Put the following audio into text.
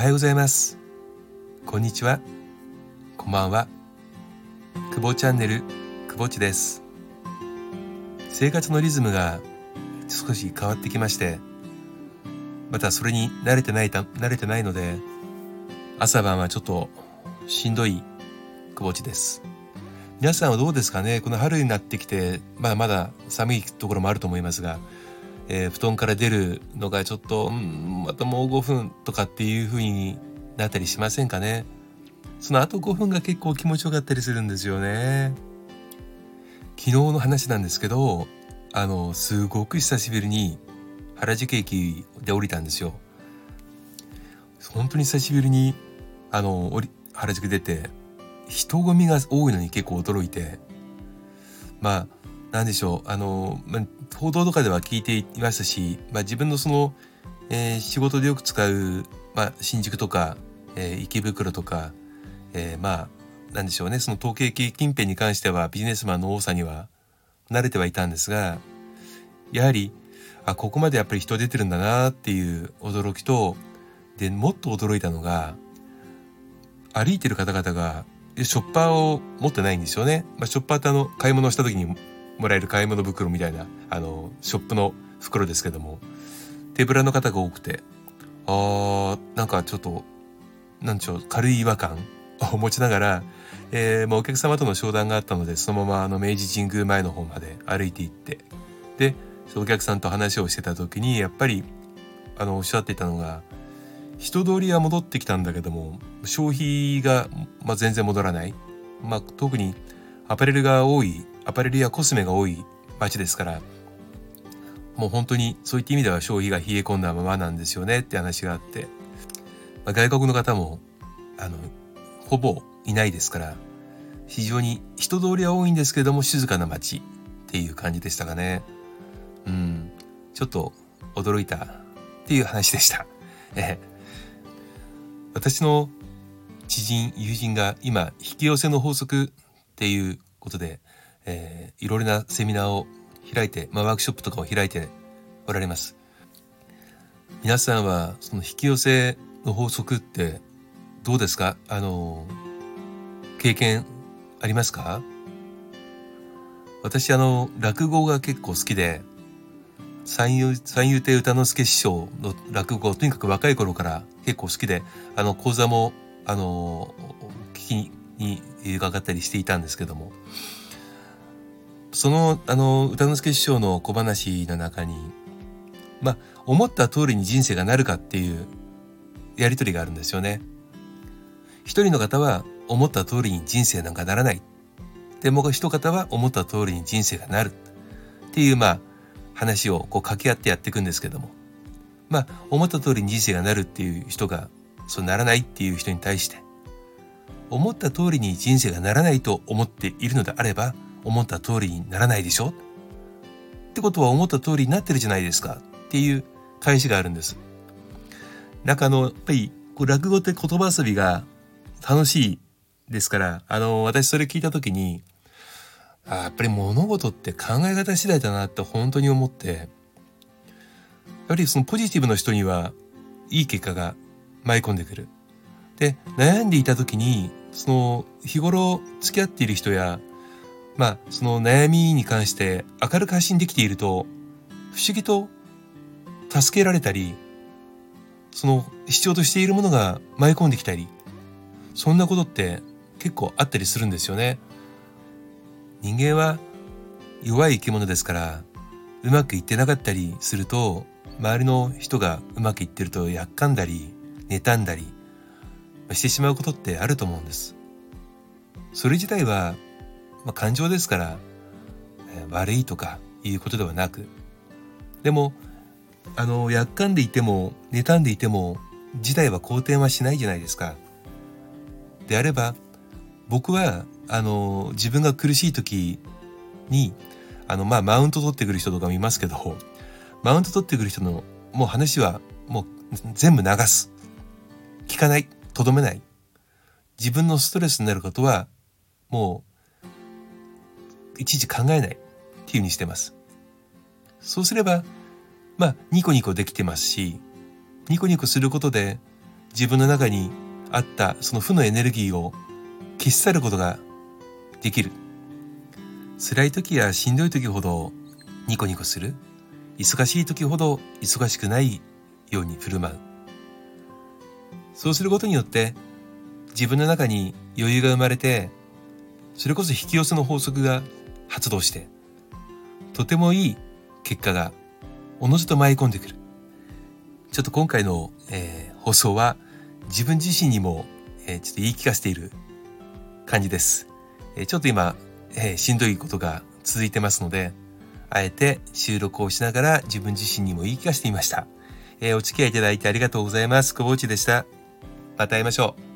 はようございます。こんにちは。こんばんは。久保チャンネル久保地です。生活のリズムが少し変わってきましてまたそれに慣れてない慣れてないので朝晩はちょっとしんどい久保地です。皆さんはどうですかね？この春になってきてまだまだ寒いところもあると思いますがえー、布団から出るのがちょっと、うん、またもう5分とかっていう風になったりしませんかね。その後5分が結構気持ちよかったりするんですよね。昨日の話なんですけど、あの、すごく久しぶりに原宿駅で降りたんですよ。本当に久しぶりに、あの、原宿出て、人混みが多いのに結構驚いて、まあ、何でしょうあの、まあ、報道とかでは聞いていましたし、まあ、自分のその、えー、仕事でよく使う、まあ、新宿とか、えー、池袋とか、えー、まあ何でしょうねその統計駅近辺に関してはビジネスマンの多さには慣れてはいたんですがやはりあここまでやっぱり人出てるんだなっていう驚きとでもっと驚いたのが歩いてる方々がショッパーを持ってないんですよね。まあ、ショッパーってあの買い物した時にもらえる買い物袋みたいな、あの、ショップの袋ですけども、手ぶらの方が多くて、あー、なんかちょっと、なんでしょう、軽い違和感 を持ちながら、えー、まあ、お客様との商談があったので、そのままあの明治神宮前の方まで歩いて行って、で、お客さんと話をしてた時に、やっぱり、あの、おっしゃっていたのが、人通りは戻ってきたんだけども、消費が、まあ、全然戻らない。まあ、特にアパレルが多いアパレルやコスメが多い街ですからもう本当にそういった意味では消費が冷え込んだままなんですよねって話があって、まあ、外国の方もあのほぼいないですから非常に人通りは多いんですけども静かな街っていう感じでしたかね。うん。ちょっと驚いたっていう話でした。え私の知人友人が今引き寄せの法則っていうことでえー、いろいろなセミナーを開いて、まあ、ワークショップとかを開いておられます。皆さんはその引き寄せの法則ってどうですか？あの、経験ありますか？私あの、落語が結構好きで、三遊三遊亭歌之助師匠の落語とにかく若い頃から結構好きで、あの、講座も、あの、聞きに伺ったりしていたんですけども、その、あの、歌之助師匠の小話の中に、まあ、思った通りに人生がなるかっていうやりとりがあるんですよね。一人の方は思った通りに人生なんかならない。で、もう一方は思った通りに人生がなる。っていう、まあ、話をこう掛け合ってやっていくんですけども。まあ、思った通りに人生がなるっていう人が、そうならないっていう人に対して、思った通りに人生がならないと思っているのであれば、思った通りにならないでしょ？ってことは思った通りになってるじゃないですかっていう返しがあるんです。なんかあの、やっぱりこう落語って言葉遊びが楽しいですから、あの、私それ聞いた時に、あやっぱり物事って考え方次第だなって本当に思って、やはりそのポジティブの人にはいい結果が舞い込んでくる。で、悩んでいた時に、その日頃付き合っている人やまあ、その悩みに関して明るく発信できていると、不思議と助けられたり、その必要としているものが舞い込んできたり、そんなことって結構あったりするんですよね。人間は弱い生き物ですから、うまくいってなかったりすると、周りの人がうまくいってるとやっかんだり、妬んだりしてしまうことってあると思うんです。それ自体はまあ、感情ですから、えー、悪いとかいうことではなくでもあのやっかんでいても妬んでいても事態は好転はしないじゃないですか。であれば僕はあの自分が苦しい時にあのまあマウント取ってくる人とかもいますけどマウント取ってくる人のもう話はもう全部流す。聞かない。とどめない。自分のストレスになることはもういちいち考えないっていうふうにしてます。そうすれば、まあ、ニコニコできてますし、ニコニコすることで、自分の中にあったその負のエネルギーを消し去ることができる。辛い時やしんどい時ほどニコニコする。忙しい時ほど忙しくないように振る舞う。そうすることによって自分の中に余裕が生まれて、それこそ引き寄せの法則が発動して、とてもいい結果がおのずと舞い込んでくる。ちょっと今回の、えー、放送は自分自身にも、えー、ちょっと言い聞かせている感じです。えー、ちょっと今、え、しんどいことが続いてますので、あえて収録をしながら自分自身にも言い聞かせていました。え、お付き合いいただいてありがとうございます。久保内でした。また会いましょう。